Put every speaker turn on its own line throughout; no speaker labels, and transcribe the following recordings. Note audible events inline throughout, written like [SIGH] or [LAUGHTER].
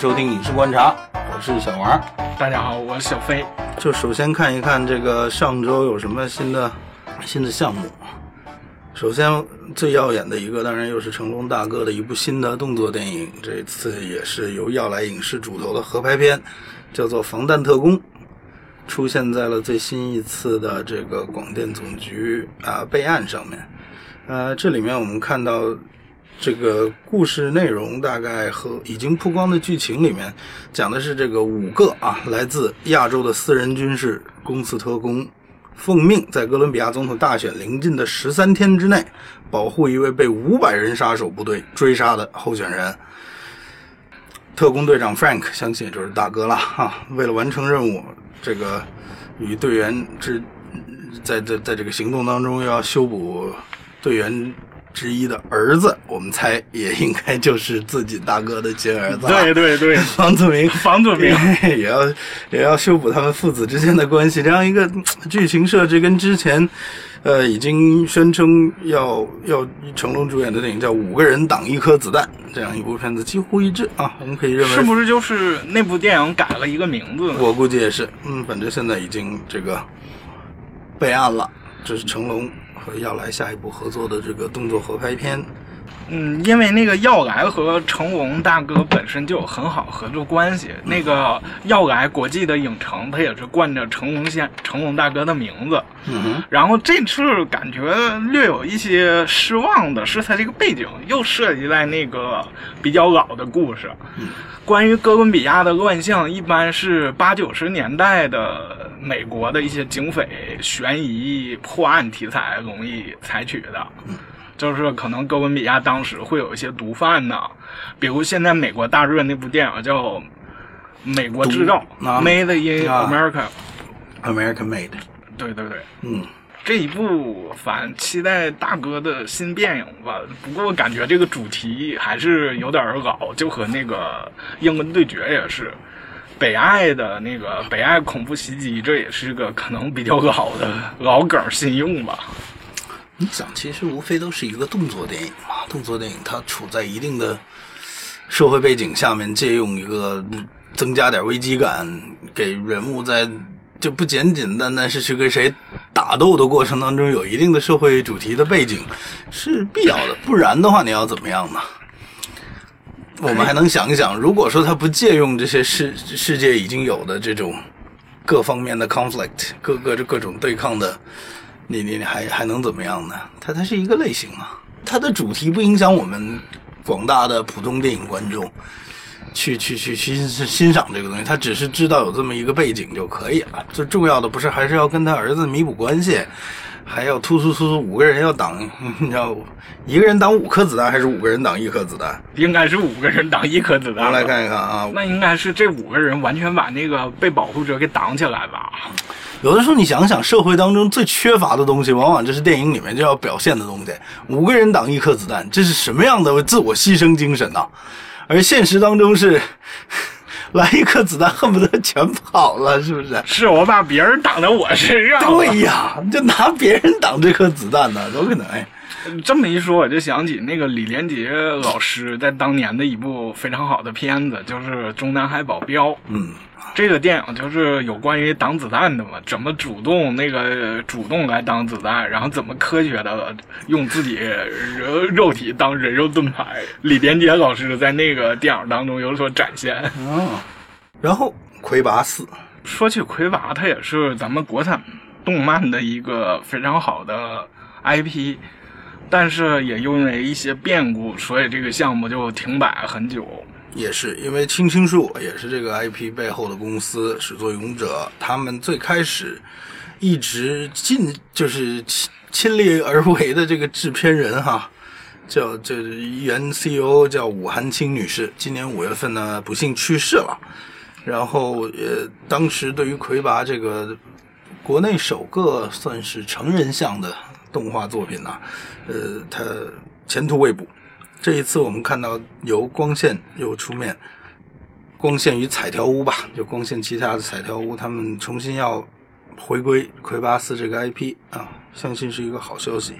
收听《影视观察》，我是小王。
大家好，我是小飞。
就首先看一看这个上周有什么新的新的项目。首先最耀眼的一个，当然又是成龙大哥的一部新的动作电影，这次也是由耀来影视主投的合拍片，叫做《防弹特工》，出现在了最新一次的这个广电总局啊备案上面。呃，这里面我们看到。这个故事内容大概和已经曝光的剧情里面，讲的是这个五个啊来自亚洲的私人军事公司特工，奉命在哥伦比亚总统大选临近的十三天之内，保护一位被五百人杀手部队追杀的候选人。特工队长 Frank 相信就是大哥了哈，为了完成任务，这个与队员之在在在这个行动当中要修补队员。之一的儿子，我们猜也应该就是自己大哥的亲儿子。
对对对，[LAUGHS]
房祖名，
房祖名 [LAUGHS]
也要也要修补他们父子之间的关系。这样一个剧情设置，跟之前呃已经宣称要要成龙主演的电影叫《五个人挡一颗子弹》这样一部片子几乎一致啊。我们可以认为
是不是就是那部电影改了一个名字？
我估计也是。嗯，反正现在已经这个备案了，这是成龙。和要来下一步合作的这个动作合拍片，
嗯，因为那个要来和成龙大哥本身就有很好合作关系，那个要来国际的影城，他也是冠着成龙先成龙大哥的名字。
嗯，
然后这次感觉略有一些失望的是，他这个背景又涉及在那个比较老的故事，关于哥伦比亚的乱象，一般是八九十年代的。美国的一些警匪悬疑破案题材容易采取的，就是可能哥伦比亚当时会有一些毒贩呢，比如现在美国大热那部电影叫《美国制造》，Made in
America，American Made。
对对对，
嗯，
这一部反期待大哥的新电影吧。不过我感觉这个主题还是有点老，就和那个《英文对决》也是。北爱的那个北爱恐怖袭击，这也是个可能比较老的老梗新用吧。
你想，其实无非都是一个动作电影嘛。动作电影它处在一定的社会背景下面，借用一个增加点危机感，给人物在就不简简单单是去跟谁打斗的过程当中有一定的社会主题的背景是必要的。不然的话，你要怎么样呢？我们还能想一想，如果说他不借用这些世世界已经有的这种各方面的 conflict，各个各种对抗的，你你你还还能怎么样呢？它它是一个类型嘛，它的主题不影响我们广大的普通电影观众去去去欣欣赏这个东西，他只是知道有这么一个背景就可以了。最重要的不是还是要跟他儿子弥补关系。还要突突突突五个人要挡，[LAUGHS] 你知道一个人挡五颗子弹还是五个人挡一颗子弹？
应该是五个人挡一颗子弹。
我们来看一看啊，
那应该是这五个人完全把那个被保护者给挡起来吧？
有的时候你想想，社会当中最缺乏的东西，往往就是电影里面就要表现的东西。五个人挡一颗子弹，这是什么样的自我牺牲精神呢？而现实当中是。来一颗子弹，恨不得全跑了，是不是？
是我把别人挡在我身上。
对呀，就拿别人挡这颗子弹呢，都可能！哎，
这么一说，我就想起那个李连杰老师在当年的一部非常好的片子，就是《中南海保镖》。
嗯。
这个电影就是有关于挡子弹的嘛，怎么主动那个主动来挡子弹，然后怎么科学的用自己肉肉体当人肉盾牌。李连杰老师在那个电影当中有所展现。
嗯，然后魁拔四，
说起魁拔，它也是咱们国产动漫的一个非常好的 IP，但是也因为一些变故，所以这个项目就停摆很久。
也是因为青青树也是这个 IP 背后的公司始作俑者，他们最开始一直尽就是亲亲力而为的这个制片人哈，叫这原 CEO 叫武寒青女士，今年五月份呢不幸去世了。然后呃，当时对于魁拔这个国内首个算是成人向的动画作品呢，呃，他前途未卜。这一次我们看到由光线又出面，光线与彩条屋吧，就光线旗下的彩条屋，他们重新要回归魁拔四这个 IP 啊，相信是一个好消息。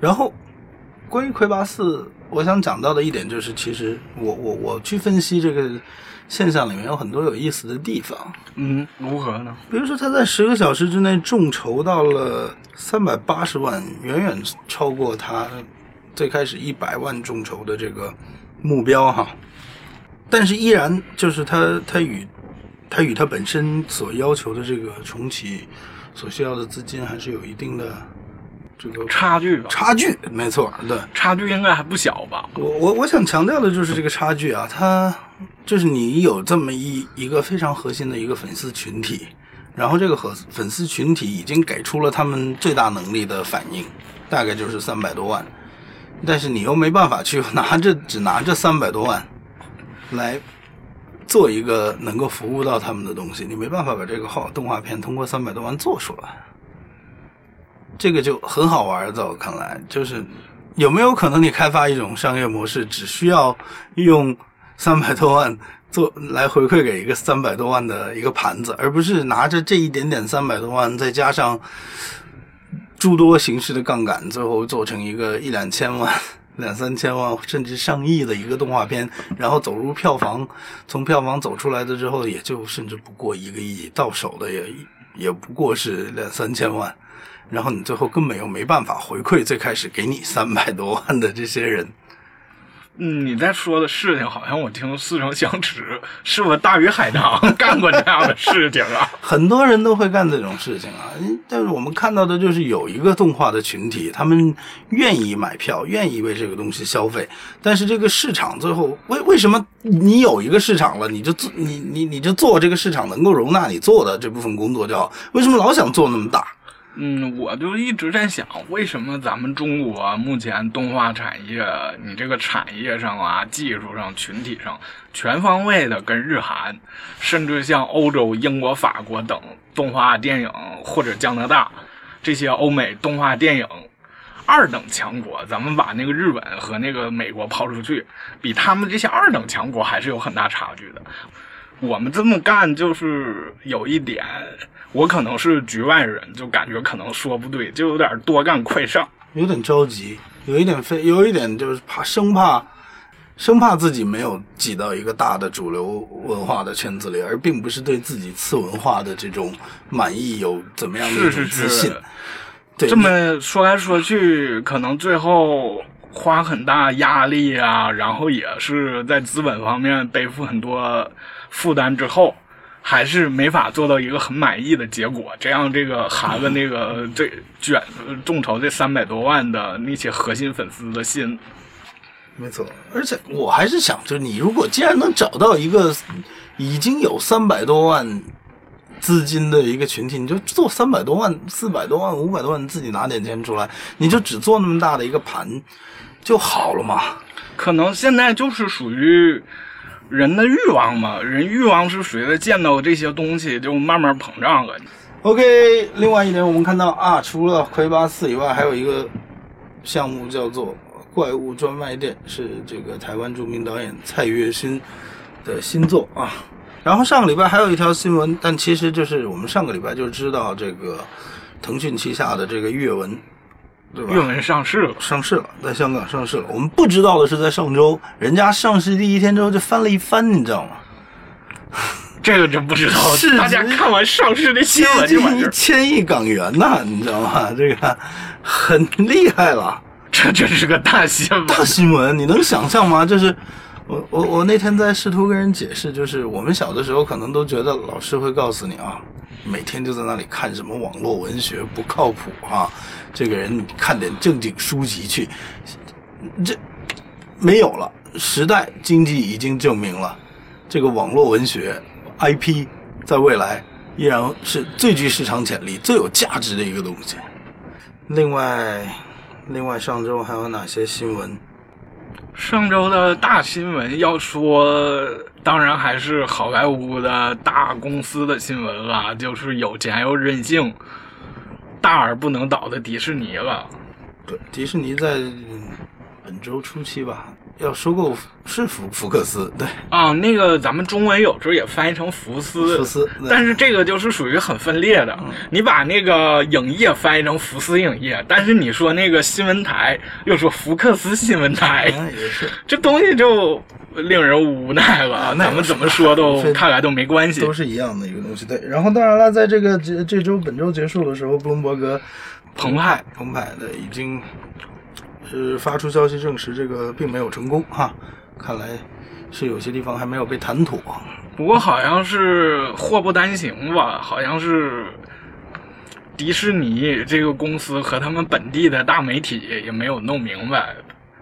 然后关于魁拔四，我想讲到的一点就是，其实我我我去分析这个现象里面有很多有意思的地方。
嗯，如何呢？
比如说，他在十个小时之内众筹到了三百八十万，远远超过他最开始一百万众筹的这个目标哈。但是依然就是它它与它与它本身所要求的这个重启所需要的资金还是有一定的这个
差距吧，
差距，没错，对。
差距应该还不小吧？
我我我想强调的就是这个差距啊，它就是你有这么一一个非常核心的一个粉丝群体，然后这个和粉丝群体已经给出了他们最大能力的反应，大概就是三百多万，但是你又没办法去 [LAUGHS] 拿着只拿这三百多万来做一个能够服务到他们的东西，你没办法把这个号动画片通过三百多万做出来。这个就很好玩，在我看来，就是有没有可能你开发一种商业模式，只需要用三百多万做来回馈给一个三百多万的一个盘子，而不是拿着这一点点三百多万，再加上诸多形式的杠杆，最后做成一个一两千万、两三千万甚至上亿的一个动画片，然后走入票房，从票房走出来的之后，也就甚至不过一个亿，到手的也也不过是两三千万。然后你最后根本又没办法回馈最开始给你三百多万的这些人。
嗯，你在说的事情好像我听似曾相识，是不是大鱼海棠 [LAUGHS] 干过这样的事情啊？[LAUGHS]
很多人都会干这种事情啊，但是我们看到的就是有一个动画的群体，他们愿意买票，愿意为这个东西消费，但是这个市场最后为为什么你有一个市场了，你就做你你你就做这个市场能够容纳你做的这部分工作就好，为什么老想做那么大？
嗯，我就一直在想，为什么咱们中国目前动画产业，你这个产业上啊、技术上、群体上，全方位的跟日韩，甚至像欧洲、英国、法国等动画电影，或者加拿大这些欧美动画电影二等强国，咱们把那个日本和那个美国抛出去，比他们这些二等强国还是有很大差距的。我们这么干就是有一点。我可能是局外人，就感觉可能说不对，就有点多干快上，
有点着急，有一点非，有一点就是怕，生怕，生怕自己没有挤到一个大的主流文化的圈子里，而并不是对自己次文化的这种满意有怎么样的自信。对，
这么说来说去，可能最后花很大压力啊，然后也是在资本方面背负很多负担之后。还是没法做到一个很满意的结果，这样这个孩子那个 [LAUGHS] 这卷众筹这三百多万的那些核心粉丝的心，
没错。而且我还是想，就你如果既然能找到一个已经有三百多万资金的一个群体，你就做三百多万、四百多万、五百多万，自己拿点钱出来，你就只做那么大的一个盘就好了嘛。
可能现在就是属于。人的欲望嘛，人欲望是随着见到这些东西就慢慢膨胀了。
OK，另外一点，我们看到啊，除了魁拔四以外，还有一个项目叫做《怪物专卖店》，是这个台湾著名导演蔡岳勋的新作啊。然后上个礼拜还有一条新闻，但其实就是我们上个礼拜就知道这个腾讯旗下的这个阅文。
阅文上市了，
上市了，在香港上市了。我们不知道的是，在上周，人家上市第一天之后就翻了一番，你知道吗？
这个真不知道。是大家看完上市的新闻就
一千亿港元呐，你知道吗？这个很厉害了，
这真是个大新闻。
大新闻，你能想象吗？就是我我我那天在试图跟人解释，就是我们小的时候可能都觉得老师会告诉你啊，每天就在那里看什么网络文学不靠谱啊。这个人看点正经书籍去，这没有了。时代经济已经证明了，这个网络文学 IP 在未来依然是最具市场潜力、最有价值的一个东西。另外，另外上周还有哪些新闻？
上周的大新闻要说，当然还是好莱坞的大公司的新闻了，就是有钱又任性。大而不能倒的迪士尼了。
对，迪士尼在本周初期吧，要收购是福福克斯，对，
啊，那个咱们中文有时候也翻译成福斯，
福斯
但是这个就是属于很分裂的。你把那个影业翻译成福斯影业，但是你说那个新闻台又说福克斯新闻台，
嗯也是
这东西就令人无奈了。
那
咱们怎么说都看来都没关系
都。是一样的一个东西，对。然后当然了，在这个这这周本周结束的时候，布隆伯格
澎湃
澎湃的已经是发出消息证实这个并没有成功哈，看来是有些地方还没有被谈妥。
不过好像是祸不单行吧，好像是迪士尼这个公司和他们本地的大媒体也没有弄明白，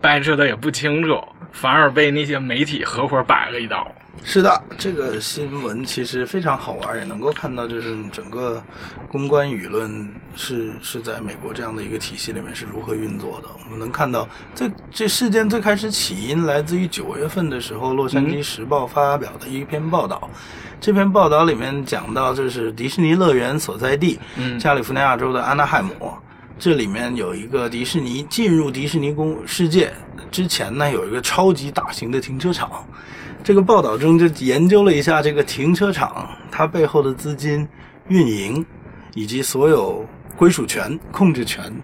掰扯的也不清楚，反而被那些媒体合伙摆了一刀。
是的，这个新闻其实非常好玩，也能够看到就是整个公关舆论是是在美国这样的一个体系里面是如何运作的。我们能看到，这这事件最开始起因来自于九月份的时候，《洛杉矶时报》发表的一篇报道。这篇报道里面讲到，就是迪士尼乐园所在地，
嗯
加利福尼亚州的安纳海姆。这里面有一个迪士尼进入迪士尼公世界之前呢，有一个超级大型的停车场。这个报道中就研究了一下这个停车场它背后的资金、运营以及所有归属权、控制权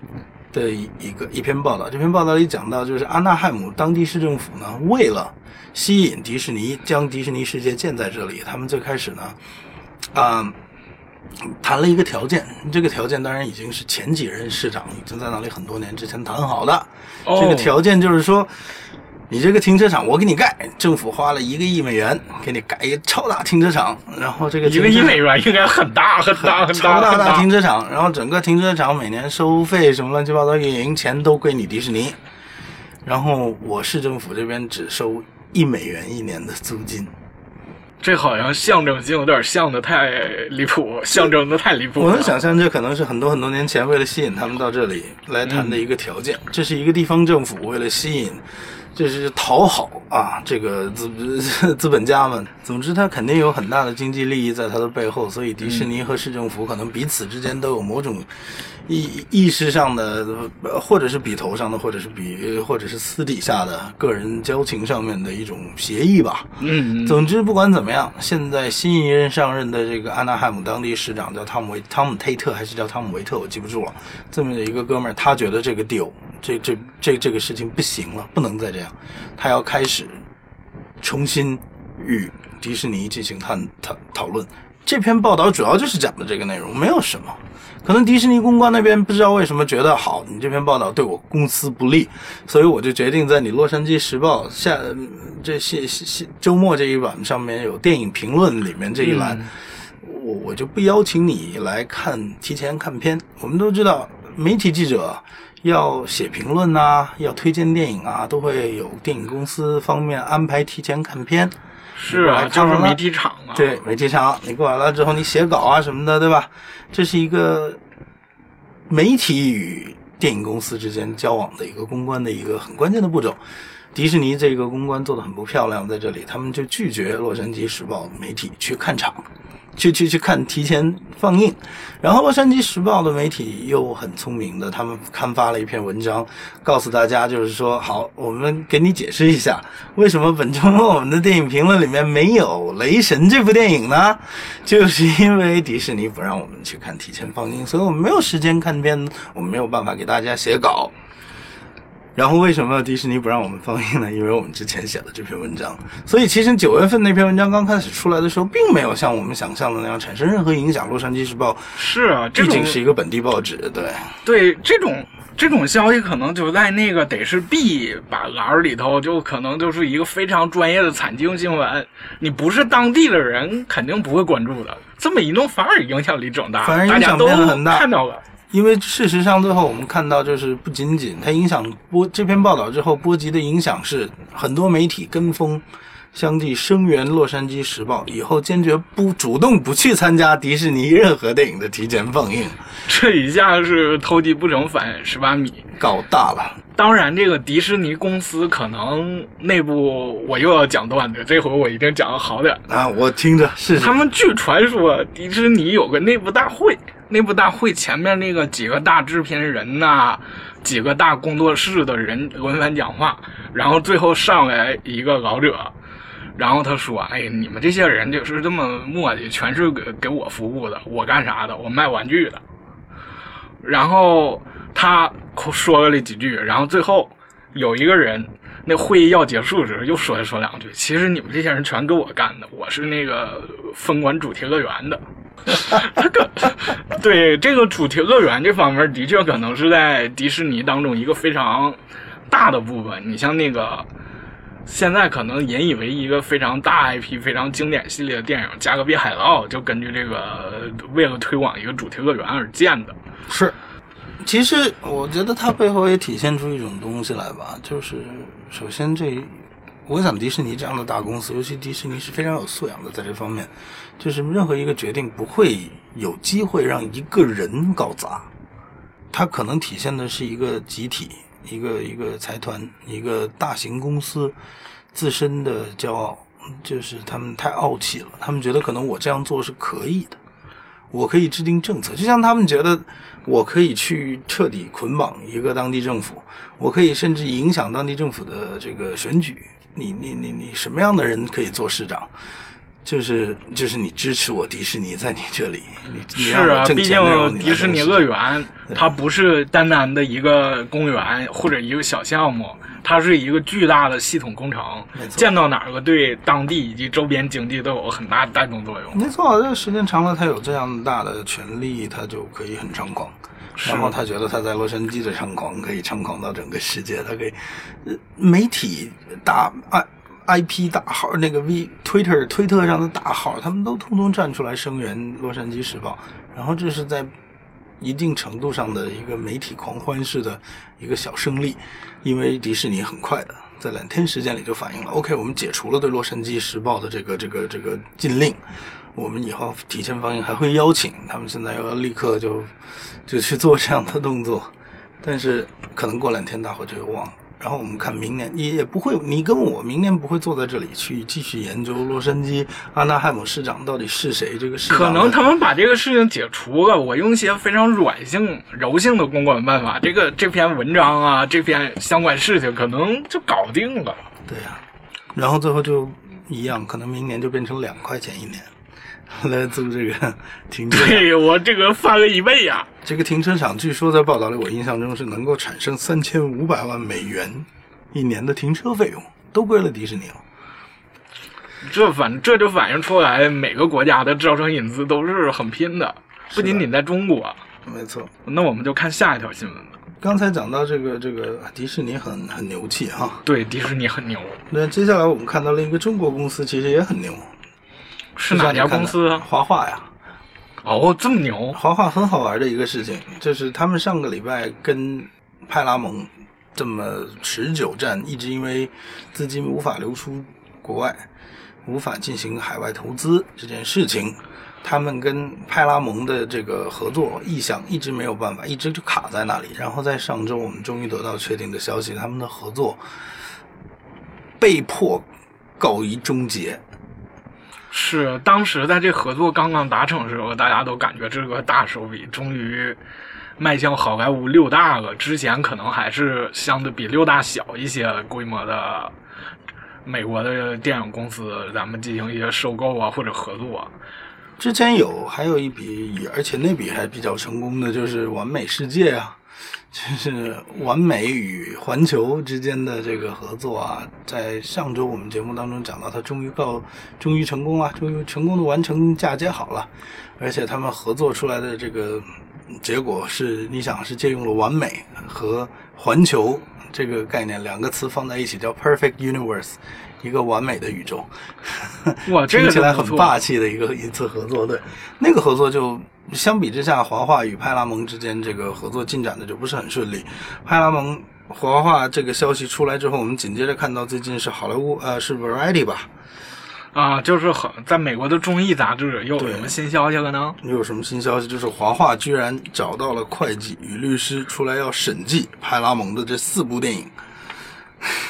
的一一个一篇报道。这篇报道里讲到，就是阿纳汉姆当地市政府呢，为了吸引迪士尼，将迪士尼世界建在这里，他们最开始呢，啊、谈了一个条件，这个条件当然已经是前几任市长已经在那里很多年之前谈好的。
哦
这个条件就是说，你这个停车场我给你盖，政府花了一个亿美元给你盖一个超大停车场，然后这个
一个亿美元应该很大很大很
超大超
大大
停车场，然后整个停车场每年收费什么乱七八糟运营钱都归你迪士尼，然后我市政府这边只收一美元一年的租金。
这好像象征性有点像的太离谱，象征的太离谱。
我能想象，这可能是很多很多年前为了吸引他们到这里来谈的一个条件。这是一个地方政府为了吸引，这是讨好啊，这个资 [LAUGHS] 资本家们。总之，他肯定有很大的经济利益在他的背后，所以迪士尼和市政府可能彼此之间都有某种意意识上的，呃或者是笔头上的，或者是笔，或者是私底下的个人交情上面的一种协议吧。
嗯，嗯
总之，不管怎么样，现在新一任上任的这个安纳海姆当地市长叫汤姆维汤姆忒特还是叫汤姆维特，我记不住了。这么一个哥们儿，他觉得这个 deal 这这这这个事情不行了，不能再这样，他要开始重新与迪士尼进行探讨讨论。这篇报道主要就是讲的这个内容，没有什么。可能迪士尼公关那边不知道为什么觉得好，你这篇报道对我公司不利，所以我就决定在你《洛杉矶时报》下嗯这些些周末这一版上面有电影评论里面这一栏，我我就不邀请你来看提前看片。我们都知道，媒体记者要写评论呐、要推荐电影啊，都会有电影公司方面安排提前看片。
是啊，就是媒体场啊。
对，媒体场，你过来了之后，你写稿啊什么的，对吧？这是一个媒体与电影公司之间交往的一个公关的一个很关键的步骤。迪士尼这个公关做的很不漂亮，在这里他们就拒绝《洛杉矶时报》媒体去看场，去去去看提前放映。然后《洛杉矶时报》的媒体又很聪明的，他们刊发了一篇文章，告诉大家就是说，好，我们给你解释一下，为什么本周我们的电影评论里面没有《雷神》这部电影呢？就是因为迪士尼不让我们去看提前放映，所以我们没有时间看片，我们没有办法给大家写稿。然后为什么迪士尼不让我们放映呢？因为我们之前写了这篇文章，所以其实九月份那篇文章刚开始出来的时候，并没有像我们想象的那样产生任何影响。洛杉矶时报
是啊，这
毕竟是一个本地报纸，对，
对这种这种消息，可能就在那个得是 B 版栏儿里头，就可能就是一个非常专业的产经新闻。你不是当地的人，肯定不会关注的。这么一弄，反而影响力整大，
反而影响
大家都
变得很大
看到了。
因为事实上，最后我们看到，就是不仅仅它影响波这篇报道之后波及的影响是很多媒体跟风，相继声援《洛杉矶时报》，以后坚决不主动不去参加迪士尼任何电影的提前放映，
这一下是偷鸡不成反十八米。
搞大了。
当然，这个迪士尼公司可能内部我又要讲段子，这回我一定讲的好点。
啊，我听着是
他们据传说，迪士尼有个内部大会，那部大会前面那个几个大制片人呐、几个大工作室的人轮番讲话，然后最后上来一个老者，然后他说：“哎，你们这些人就是这么磨叽，全是给给我服务的，我干啥的？我卖玩具的。”然后他说了几句，然后最后有一个人，那会议要结束时又说了说两句。其实你们这些人全给我干的，我是那个分管主题乐园的。这 [LAUGHS] 个对这个主题乐园这方面，的确可能是在迪士尼当中一个非常大的部分。你像那个现在可能引以为一个非常大 IP、非常经典系列的电影《加勒比海盗》，就根据这个为了推广一个主题乐园而建的。
是，其实我觉得它背后也体现出一种东西来吧，就是首先这，我想迪士尼这样的大公司，尤其迪士尼是非常有素养的，在这方面，就是任何一个决定不会有机会让一个人搞砸，它可能体现的是一个集体、一个一个财团、一个大型公司自身的骄傲，就是他们太傲气了，他们觉得可能我这样做是可以的。我可以制定政策，就像他们觉得我可以去彻底捆绑一个当地政府，我可以甚至影响当地政府的这个选举。你你你你什么样的人可以做市长？就是就是你支持我迪士尼在你这里，你你
是啊，毕竟迪士尼乐园它不是单单的一个公园或者一个小项目，它是一个巨大的系统工程建到哪儿个对当地以及周边经济都有很大的带动作用。
没错，这时间长了，它有这样大的权利，它就可以很猖狂。然后他觉得他在洛杉矶的猖狂可以猖狂到整个世界，他给，媒体大 I I P 大号那个 V Twitter 推特上的大号，他们都通通站出来声援《洛杉矶时报》，然后这是在一定程度上的一个媒体狂欢式的一个小胜利，因为迪士尼很快的在两天时间里就反映了，OK，我们解除了对《洛杉矶时报》的这个这个这个禁令，我们以后提前放映还会邀请他们，现在要立刻就就去做这样的动作，但是可能过两天大伙就又忘了。然后我们看明年也也不会，你跟我明年不会坐在这里去继续研究洛杉矶阿纳汉姆市长到底是谁这个市长的。
可能他们把这个事情解除了，我用一些非常软性、柔性的公关办法，这个这篇文章啊，这篇相关事情可能就搞定了。
对呀、然后最后就一样，可能明年就变成两块钱一年 [LAUGHS] 来租这个 [LAUGHS] 停车场。
对我这个翻了一倍呀、
这个停车场据说在报道里，我印象中是能够产生三千五百万美元一年的停车费用，都归了迪士尼了。
这反这就反映出来每个国家的招商引资都是很拼的，不仅仅在中国。
没错，
那我们就看下一条新闻吧。
刚才讲到这个这个迪士尼很很牛气哈，
对，迪士尼很牛，
那接下来我们看到了一个中国公司，其实也很牛，
是哪家公司？啊
华华呀。
哦，这么牛，
华华很好玩的一个事情，就是他们上个礼拜跟派拉蒙这么持久战，一直因为资金无法流出国外，无法进行海外投资这件事情，他们跟派拉蒙的这个合作意向一直没有办法，一直就卡在那里。然后在上周，我们终于得到确定的消息，他们的合作被迫告一终结。
是当时在这合作刚刚达成的时候，大家都感觉这是个大手笔，终于迈向好莱坞六大了。之前可能还是相对比六大小一些规模的美国的电影公司，咱们进行一些收购啊或者合作。
之前有，还有一笔，而且那笔还比较成功的，就是完美世界啊，就是完美与环球之间的这个合作啊，在上周我们节目当中讲到，它终于告，终于成功了，终于成功的完成嫁接好了，而且他们合作出来的这个结果是，你想是借用了完美和环球这个概念两个词放在一起，叫 perfect universe，一个完美的宇宙。[LAUGHS]
哇，这个
听起来很霸气的一个一次合作，对，那个合作就相比之下，华华与派拉蒙之间这个合作进展的就不是很顺利。派拉蒙华华这个消息出来之后，我们紧接着看到最近是好莱坞呃是 Variety 吧，
啊，就是很在美国的综艺杂志又有
对
什么新消息了呢？
又有什么新消息？就是华华居然找到了会计与律师出来要审计派拉蒙的这四部电影，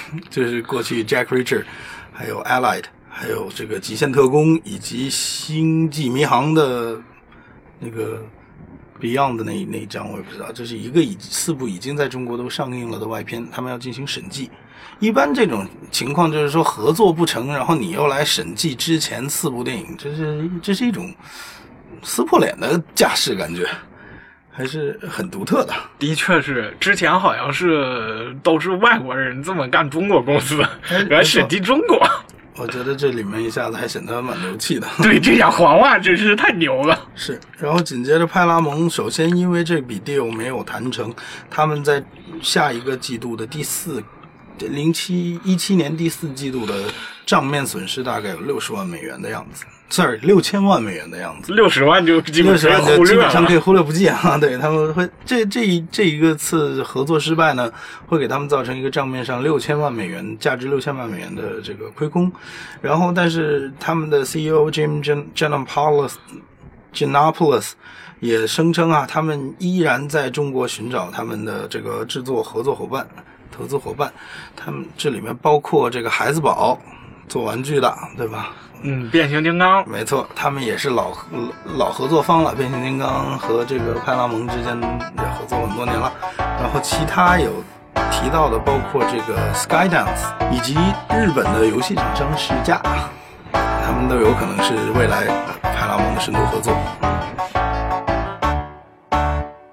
[LAUGHS] 就是过去 Jack Richard，还有 Allied，还有这个极限特工以及星际迷航的那个 Beyond 的那那一张我也不知道，这是一个已四部已经在中国都上映了的外片，他们要进行审计。一般这种情况就是说合作不成，然后你又来审计之前四部电影，这是这是一种撕破脸的架势，感觉还是很独特的。
的确是，之前好像是都是外国人这么干中国公司，来审计中国。
我觉得这里面一下子还显得蛮牛气的。
对，这俩黄袜真是太牛了。
是，然后紧接着派拉蒙，首先因为这笔 deal 没有谈成，他们在下一个季度的第四。零七一七年第四季度的账面损失大概有六十万美元的样子，sorry，六千万美元的样子。
六十万就基本上
基本上可以忽略不计啊！[LAUGHS] 对他们会这这一这一个次合作失败呢，会给他们造成一个账面上六千万美元价值六千万美元的这个亏空。然后，但是他们的 CEO Jim Jan Janopoulos Janopoulos 也声称啊，他们依然在中国寻找他们的这个制作合作伙伴。投资伙伴，他们这里面包括这个孩子宝做玩具的，对吧？
嗯，变形金刚，
没错，他们也是老老合作方了。变形金刚和这个派拉蒙之间也合作很多年了。然后其他有提到的，包括这个 Skydance 以及日本的游戏厂商世嘉，他们都有可能是未来派拉蒙的深度合作。